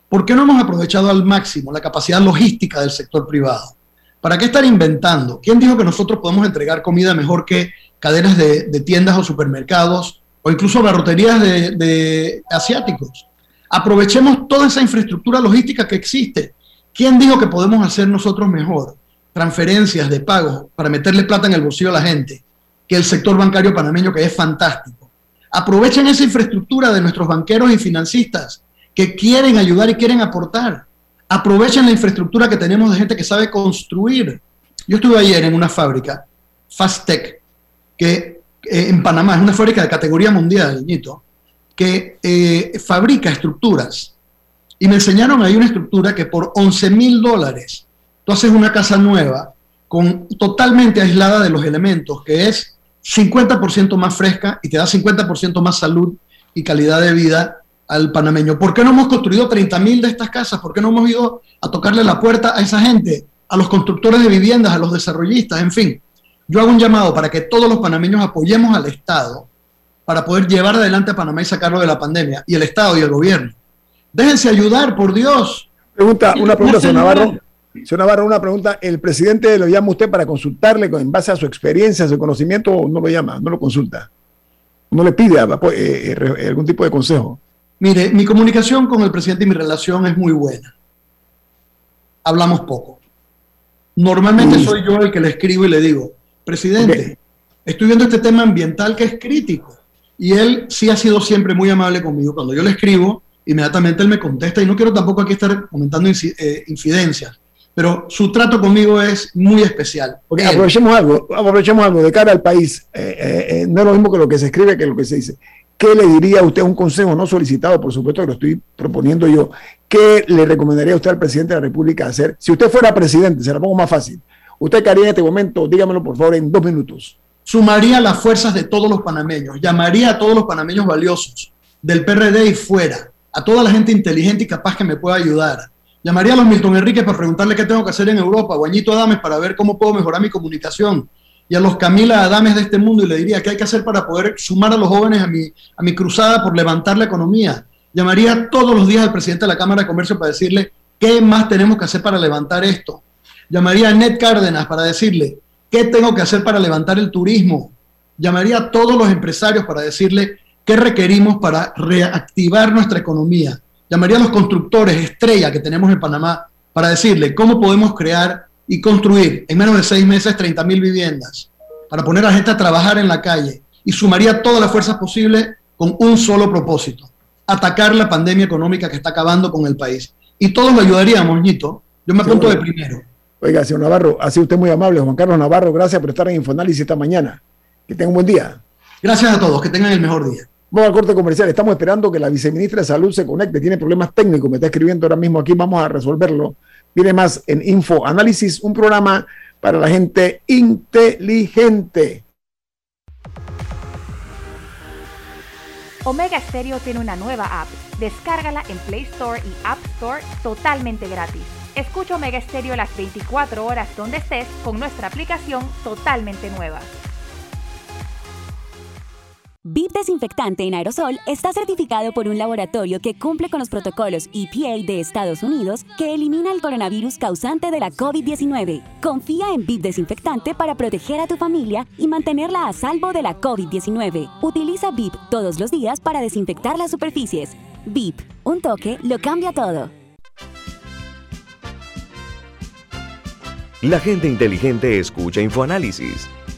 ¿Por qué no hemos aprovechado al máximo la capacidad logística del sector privado? ¿Para qué estar inventando? ¿Quién dijo que nosotros podemos entregar comida mejor que cadenas de, tiendas o supermercados o incluso barroterías de asiáticos? Aprovechemos toda esa infraestructura logística que existe. ¿Quién dijo que podemos hacer nosotros mejor transferencias de pagos para meterle plata en el bolsillo a la gente que el sector bancario panameño que es fantástico? Aprovechen esa infraestructura de nuestros banqueros y financistas que quieren ayudar y quieren aportar. Aprovechen la infraestructura que tenemos de gente que sabe construir. Yo estuve ayer en una fábrica, Fastec, que eh, en Panamá es una fábrica de categoría mundial, Ñito, que eh, fabrica estructuras. Y me enseñaron ahí una estructura que por 11 mil dólares tú haces una casa nueva con, totalmente aislada de los elementos, que es 50% más fresca y te da 50% más salud y calidad de vida al panameño. ¿Por qué no hemos construido 30 mil de estas casas? ¿Por qué no hemos ido a tocarle la puerta a esa gente, a los constructores de viviendas, a los desarrollistas, en fin? Yo hago un llamado para que todos los panameños apoyemos al Estado para poder llevar adelante a Panamá y sacarlo de la pandemia, y el Estado y el gobierno. Déjense ayudar, por Dios. Pregunta, una pregunta, señor Navarro. Señor Navarro, una pregunta. ¿El presidente lo llama usted para consultarle en base a su experiencia, a su conocimiento, o no lo llama, no lo consulta? ¿No le pide pues, eh, eh, algún tipo de consejo? Mire, mi comunicación con el presidente y mi relación es muy buena. Hablamos poco. Normalmente soy yo el que le escribo y le digo, presidente, estoy viendo este tema ambiental que es crítico. Y él sí ha sido siempre muy amable conmigo. Cuando yo le escribo, inmediatamente él me contesta y no quiero tampoco aquí estar comentando eh, infidencias, pero su trato conmigo es muy especial. Aprovechemos algo, aprovechemos algo de cara al país. Eh, eh, no es lo mismo que lo que se escribe que lo que se dice. ¿Qué le diría a usted un consejo no solicitado, por supuesto que lo estoy proponiendo yo? ¿Qué le recomendaría a usted al presidente de la República hacer? Si usted fuera presidente, se la pongo más fácil. ¿Usted qué haría en este momento? Dígamelo por favor en dos minutos. Sumaría las fuerzas de todos los panameños, llamaría a todos los panameños valiosos del PRD y fuera, a toda la gente inteligente y capaz que me pueda ayudar. Llamaría a los Milton Enrique para preguntarle qué tengo que hacer en Europa, o a Adames para ver cómo puedo mejorar mi comunicación, y a los Camila Adames de este mundo y le diría qué hay que hacer para poder sumar a los jóvenes a mi, a mi cruzada por levantar la economía. Llamaría todos los días al presidente de la Cámara de Comercio para decirle qué más tenemos que hacer para levantar esto. Llamaría a Ned Cárdenas para decirle qué tengo que hacer para levantar el turismo. Llamaría a todos los empresarios para decirle qué requerimos para reactivar nuestra economía. Llamaría a los constructores estrella que tenemos en Panamá para decirle cómo podemos crear y construir en menos de seis meses 30 mil viviendas para poner a la gente a trabajar en la calle y sumaría todas las fuerzas posibles con un solo propósito, atacar la pandemia económica que está acabando con el país. Y todos lo ayudaríamos, Ñito. Yo me apunto de primero. Oiga, señor Navarro, ha sido usted muy amable. Juan Carlos Navarro, gracias por estar en Infoanálisis esta mañana. Que tenga un buen día. Gracias a todos, que tengan el mejor día. Vamos al corte comercial. Estamos esperando que la viceministra de Salud se conecte. Tiene problemas técnicos. Me está escribiendo ahora mismo aquí. Vamos a resolverlo. Viene más en Info Análisis, un programa para la gente inteligente. Omega Stereo tiene una nueva app. Descárgala en Play Store y App Store totalmente gratis. Escucha Omega Stereo las 24 horas donde estés con nuestra aplicación totalmente nueva. VIP Desinfectante en aerosol está certificado por un laboratorio que cumple con los protocolos EPA de Estados Unidos que elimina el coronavirus causante de la COVID-19. Confía en VIP Desinfectante para proteger a tu familia y mantenerla a salvo de la COVID-19. Utiliza VIP todos los días para desinfectar las superficies. VIP, un toque lo cambia todo. La gente inteligente escucha InfoAnálisis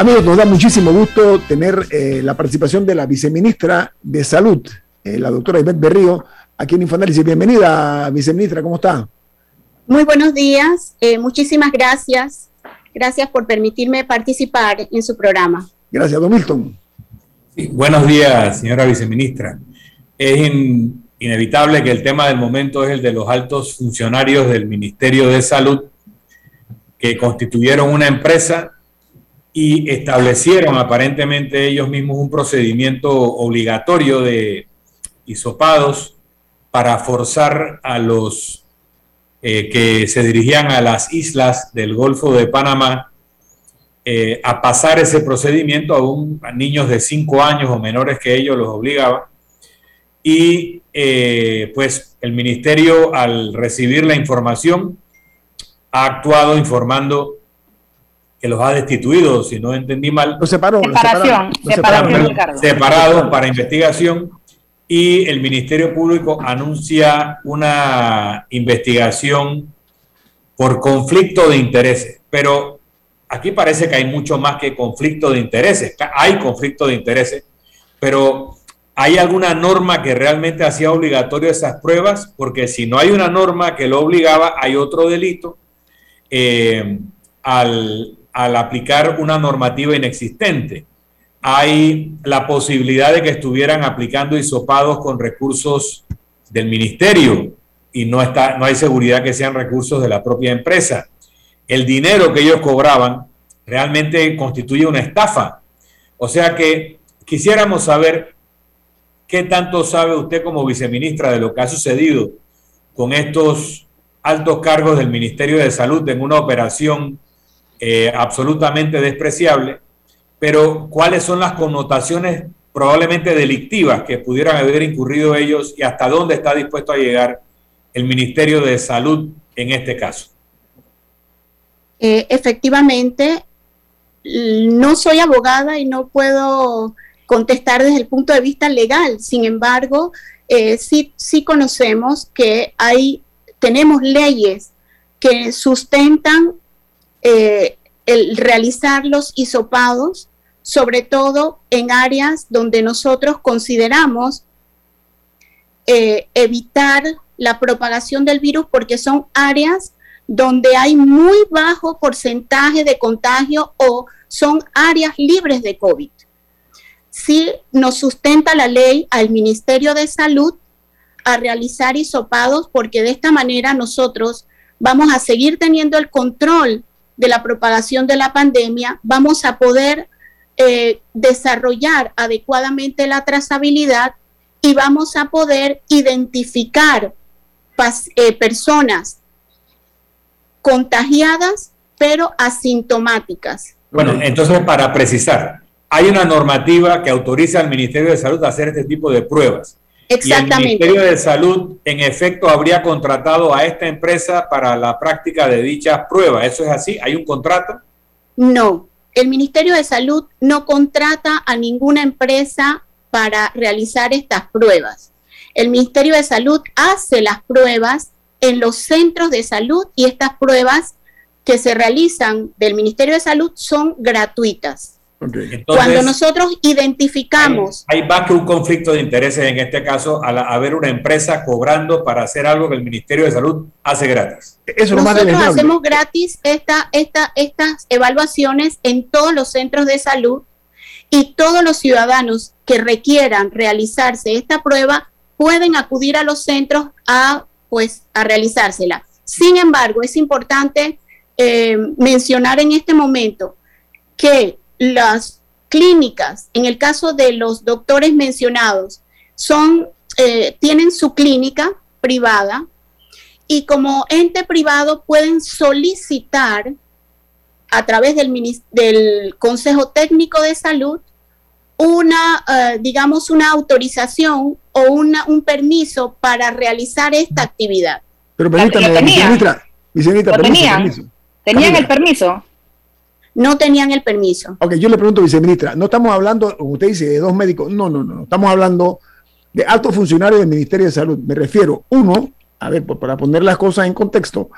Amigos, nos da muchísimo gusto tener eh, la participación de la viceministra de Salud, eh, la doctora Ivette Berrío, aquí en Infoanálisis. Bienvenida, viceministra, ¿cómo está? Muy buenos días, eh, muchísimas gracias. Gracias por permitirme participar en su programa. Gracias, don Milton. buenos días, señora viceministra. Es inevitable que el tema del momento es el de los altos funcionarios del Ministerio de Salud que constituyeron una empresa y establecieron aparentemente ellos mismos un procedimiento obligatorio de hisopados para forzar a los eh, que se dirigían a las islas del Golfo de Panamá eh, a pasar ese procedimiento a, a niños de 5 años o menores que ellos los obligaban. Y eh, pues el ministerio al recibir la información ha actuado informando que los ha destituido, si no entendí mal. Los separó. Separación, separados separado para investigación y el Ministerio Público anuncia una investigación por conflicto de intereses. Pero aquí parece que hay mucho más que conflicto de intereses. Hay conflicto de intereses, pero ¿hay alguna norma que realmente hacía obligatorio esas pruebas? Porque si no hay una norma que lo obligaba, hay otro delito. Eh, al, al aplicar una normativa inexistente. Hay la posibilidad de que estuvieran aplicando hisopados con recursos del ministerio y no, está, no hay seguridad que sean recursos de la propia empresa. El dinero que ellos cobraban realmente constituye una estafa. O sea que quisiéramos saber qué tanto sabe usted como viceministra de lo que ha sucedido con estos altos cargos del Ministerio de Salud en una operación eh, absolutamente despreciable, pero cuáles son las connotaciones probablemente delictivas que pudieran haber incurrido ellos y hasta dónde está dispuesto a llegar el Ministerio de Salud en este caso. Eh, efectivamente, no soy abogada y no puedo contestar desde el punto de vista legal. Sin embargo, eh, sí, sí conocemos que hay, tenemos leyes que sustentan eh, el realizar los hisopados, sobre todo en áreas donde nosotros consideramos eh, evitar la propagación del virus porque son áreas donde hay muy bajo porcentaje de contagio o son áreas libres de COVID. Sí nos sustenta la ley al Ministerio de Salud a realizar hisopados porque de esta manera nosotros vamos a seguir teniendo el control de la propagación de la pandemia, vamos a poder eh, desarrollar adecuadamente la trazabilidad y vamos a poder identificar eh, personas contagiadas pero asintomáticas. Bueno, entonces para precisar, hay una normativa que autoriza al Ministerio de Salud a hacer este tipo de pruebas. Exactamente. Y el Ministerio de Salud, en efecto, habría contratado a esta empresa para la práctica de dichas pruebas. ¿Eso es así? ¿Hay un contrato? No, el Ministerio de Salud no contrata a ninguna empresa para realizar estas pruebas. El Ministerio de Salud hace las pruebas en los centros de salud y estas pruebas que se realizan del Ministerio de Salud son gratuitas. Cuando nosotros identificamos... Hay, más que un conflicto de intereses en este caso al haber una empresa cobrando para hacer algo que el Ministerio de Salud hace gratis. Eso nosotros hacemos gratis esta, esta, estas evaluaciones en todos los centros de salud y todos los ciudadanos que requieran realizarse esta prueba pueden acudir a los centros a, pues, a realizársela. Sin embargo, es importante eh, mencionar en este momento que las clínicas, en el caso de los doctores mencionados, son, eh, tienen su clínica privada y como ente privado pueden solicitar a través del, del Consejo Técnico de Salud una, eh, digamos, una autorización o una, un permiso para realizar esta actividad. Pero permítame, tenían, tenían. el permiso no tenían el permiso. Ok, yo le pregunto, viceministra, no estamos hablando, como usted dice, de dos médicos, no, no, no, estamos hablando de altos funcionarios del Ministerio de Salud. Me refiero, uno, a ver, para poner las cosas en contexto,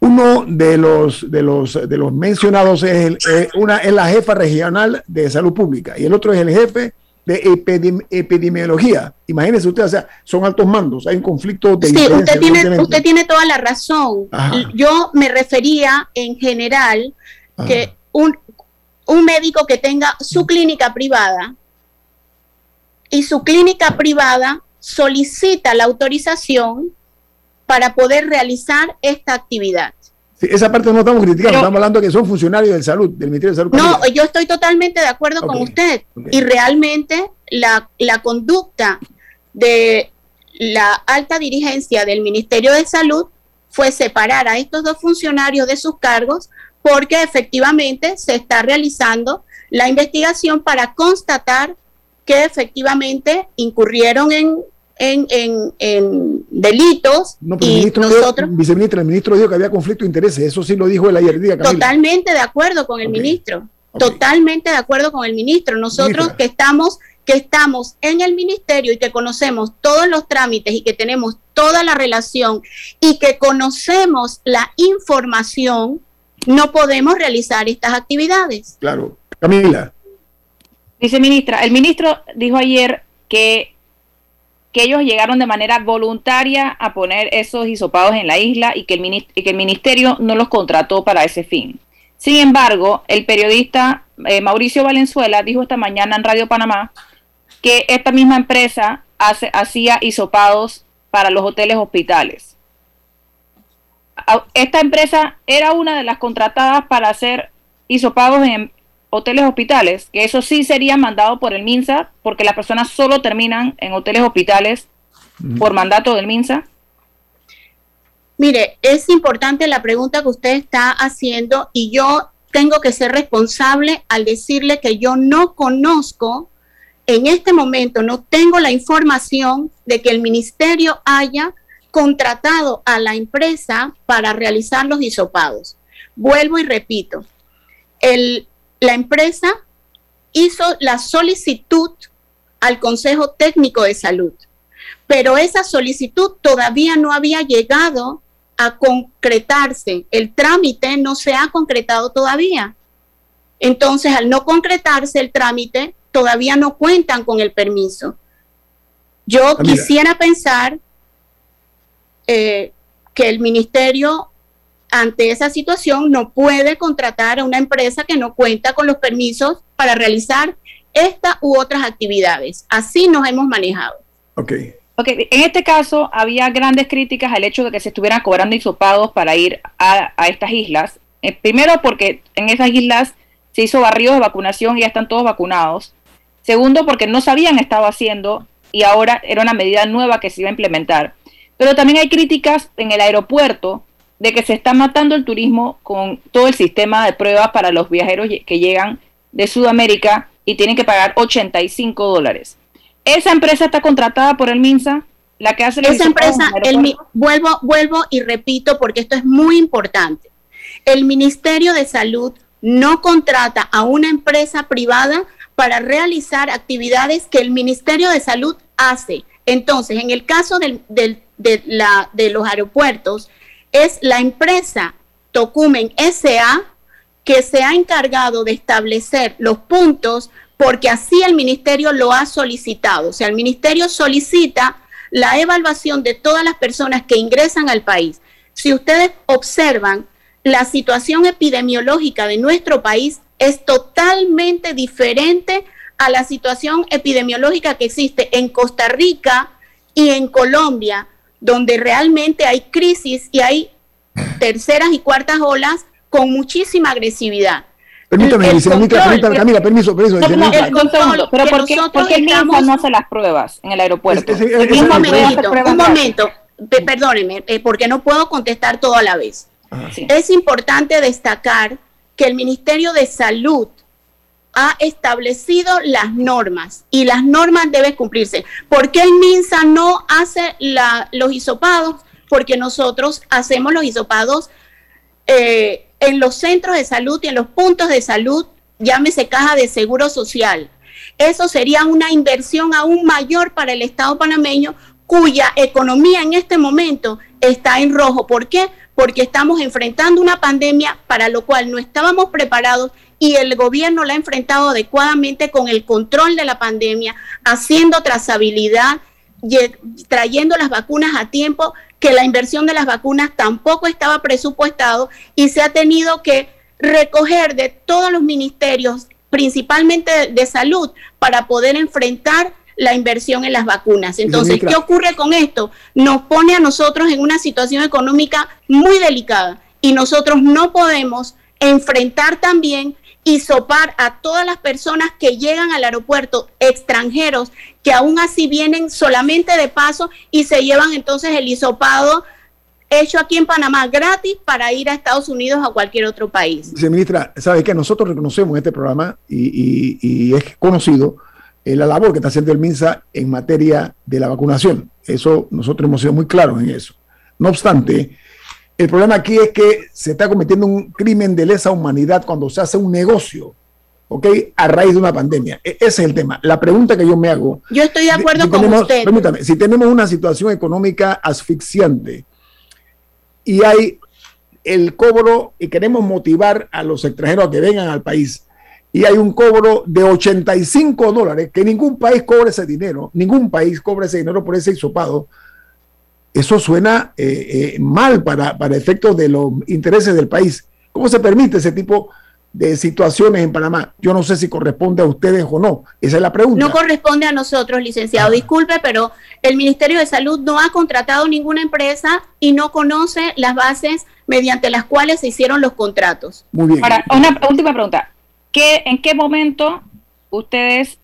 uno de los, de los, de los mencionados es, una, es la jefa regional de salud pública y el otro es el jefe de epidemiología. Imagínese usted, o sea, son altos mandos, hay un conflicto de... Sí, usted tiene, usted tiene toda la razón. Yo me refería en general que un, un médico que tenga su clínica privada y su clínica privada solicita la autorización para poder realizar esta actividad. Sí, esa parte no estamos criticando, estamos hablando que son funcionarios de salud, del Ministerio de Salud. No, yo estoy totalmente de acuerdo con usted. Y realmente la, la conducta de la alta dirigencia del Ministerio de Salud fue separar a estos dos funcionarios de sus cargos porque efectivamente se está realizando la investigación para constatar que efectivamente incurrieron en, en, delitos. No, pero y ministro nosotros, viceministro, el ministro dijo que había conflicto de intereses, eso sí lo dijo el ayer día. Totalmente de acuerdo con el ministro, totalmente de acuerdo con el ministro. Nosotros que estamos que estamos en el ministerio y que conocemos todos los trámites y que tenemos toda la relación y que conocemos la información, no podemos realizar estas actividades. Claro. Camila. Viceministra, el ministro dijo ayer que, que ellos llegaron de manera voluntaria a poner esos hisopados en la isla y que, el, que el ministerio no los contrató para ese fin. Sin embargo, el periodista eh, Mauricio Valenzuela dijo esta mañana en Radio Panamá que esta misma empresa hace, hacía hisopados para los hoteles hospitales. Esta empresa era una de las contratadas para hacer hisopados en hoteles hospitales, que eso sí sería mandado por el MINSA, porque las personas solo terminan en hoteles hospitales por mandato del MINSA. Mire, es importante la pregunta que usted está haciendo y yo tengo que ser responsable al decirle que yo no conozco, en este momento no tengo la información de que el ministerio haya contratado a la empresa para realizar los hisopados. Vuelvo y repito, el, la empresa hizo la solicitud al Consejo Técnico de Salud, pero esa solicitud todavía no había llegado a concretarse. El trámite no se ha concretado todavía. Entonces, al no concretarse el trámite, todavía no cuentan con el permiso. Yo ah, quisiera pensar eh, que el ministerio ante esa situación no puede contratar a una empresa que no cuenta con los permisos para realizar esta u otras actividades. Así nos hemos manejado. Ok. Okay. En este caso había grandes críticas al hecho de que se estuvieran cobrando hisopados para ir a, estas islas. Eh, primero porque en esas islas se hizo barrido de vacunación y ya están todos vacunados. Segundo porque no sabían estado haciendo y ahora era una medida nueva que se iba a implementar. Pero también hay críticas en el aeropuerto de que se está matando el turismo con todo el sistema de pruebas para los viajeros que llegan de Sudamérica y tienen que pagar 85 dólares. Esa empresa está contratada por el MINSA, la que hace esa empresa. El, vuelvo, vuelvo y repito porque esto es muy importante. El Ministerio de Salud no contrata a una empresa privada para realizar actividades que el Ministerio de Salud hace. Entonces, en el caso del, del de, la, de los aeropuertos es la empresa Tocumen SA que se ha encargado de establecer los puntos porque así el ministerio lo ha solicitado. O sea, el ministerio solicita la evaluación de todas las personas que ingresan al país. Si ustedes observan, la situación epidemiológica de nuestro país es totalmente diferente a la situación epidemiológica que existe en Costa Rica y en Colombia, donde realmente hay crisis y hay terceras y cuartas olas con muchísima agresividad. Permítame, Camila, permiso, permiso. el control, pero ¿por qué, porque el estamos... no hace las pruebas en el aeropuerto? un momentito, un momento, perdóneme, eh, porque no puedo contestar todo a la vez. Ah. Es importante destacar que el Ministerio de Salud ha establecido las normas y las normas deben cumplirse. ¿Por qué el MINSA no hace los hisopados? Porque nosotros hacemos los hisopados eh, en los centros de salud y en los puntos de salud, llámese caja de seguro social. Eso sería una inversión aún mayor para el Estado panameño, cuya economía en este momento está en rojo. ¿Por qué? Porque estamos enfrentando una pandemia para lo cual no estábamos preparados y el gobierno la ha enfrentado adecuadamente con el control de la pandemia, haciendo trazabilidad, trayendo las vacunas a tiempo, que la inversión de las vacunas tampoco estaba presupuestado y se ha tenido que recoger de todos los ministerios, principalmente de, salud, para poder enfrentar la inversión en las vacunas. Entonces, ¿qué ocurre con esto? Nos pone a nosotros en una situación económica muy delicada y nosotros no podemos enfrentar también y a todas las personas que llegan al aeropuerto extranjeros que aún así vienen solamente de paso y se llevan entonces el hisopado hecho aquí en Panamá gratis para ir a Estados Unidos o a cualquier otro país. ministra, sabe que nosotros reconocemos este programa y, es conocido eh, la labor que está haciendo el MINSA en materia de la vacunación. Eso nosotros hemos sido muy claros en eso. No obstante, el problema aquí es que se está cometiendo un crimen de lesa humanidad cuando se hace un negocio, ¿ok? A raíz de una pandemia. E, ese es el tema. La pregunta que yo me hago. Yo estoy de acuerdo con usted. Permítame, si tenemos una situación económica asfixiante, y hay el cobro y queremos motivar a los extranjeros a que vengan al país y hay un cobro de 85 dólares, que ningún país cobre ese dinero, ningún país cobra ese dinero por ese hisopado, eso suena eh, eh, mal para, para efectos de los intereses del país. ¿Cómo se permite ese tipo de situaciones en Panamá. Yo no sé si corresponde a ustedes o no. Esa es la pregunta. No corresponde a nosotros, licenciado. Disculpe, pero el Ministerio de Salud no ha contratado ninguna empresa y no conoce las bases mediante las cuales se hicieron los contratos. Muy bien. Ahora, una última pregunta. ¿Qué, ¿En qué momento ustedes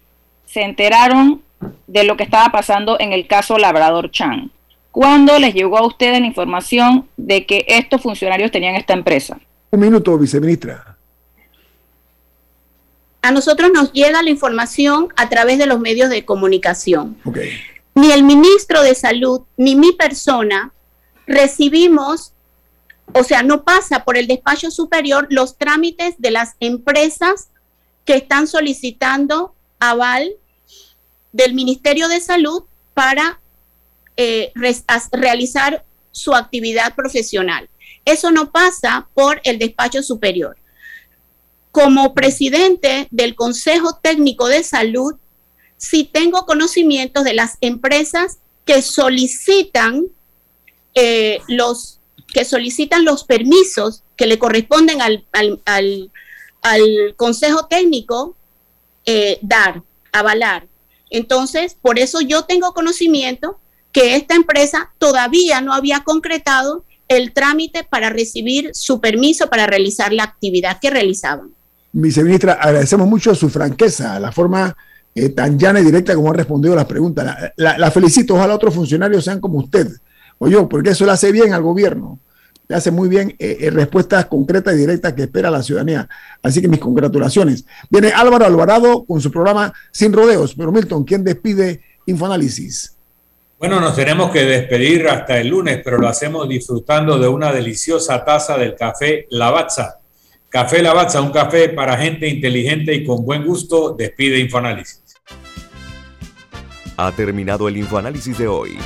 se enteraron de lo que estaba pasando en el caso Labrador Chan? ¿Cuándo les llegó a ustedes la información de que estos funcionarios tenían esta empresa? Un minuto, viceministra. A nosotros nos llega la información a través de los medios de comunicación. Ni el ministro de Salud ni mi persona recibimos, o sea, no pasa por el despacho superior los trámites de las empresas que están solicitando aval del Ministerio de Salud para eh, realizar su actividad profesional. Eso no pasa por el despacho superior como presidente del Consejo Técnico de Salud, si tengo conocimientos de las empresas que solicitan eh, los que solicitan los permisos que le corresponden al, Consejo Técnico eh, dar, avalar. Entonces, por eso yo tengo conocimiento que esta empresa todavía no había concretado el trámite para recibir su permiso para realizar la actividad que realizaban viceministra, agradecemos mucho su franqueza, la forma eh, tan llana y directa como ha respondido a las preguntas. La, felicito, ojalá otros funcionarios sean como usted o yo, porque eso le hace bien al gobierno, le hace muy bien eh, eh, respuestas concretas y directas que espera la ciudadanía. Así que mis congratulaciones. Viene Álvaro Alvarado con su programa Sin Rodeos, pero Milton, ¿quién despide Infoanálisis? Bueno, nos tenemos que despedir hasta el lunes, pero lo hacemos disfrutando de una deliciosa taza del café Lavazza Café Lavazza, un café para gente inteligente y con buen gusto, despide Infoanálisis. Ha terminado el Infoanálisis de hoy.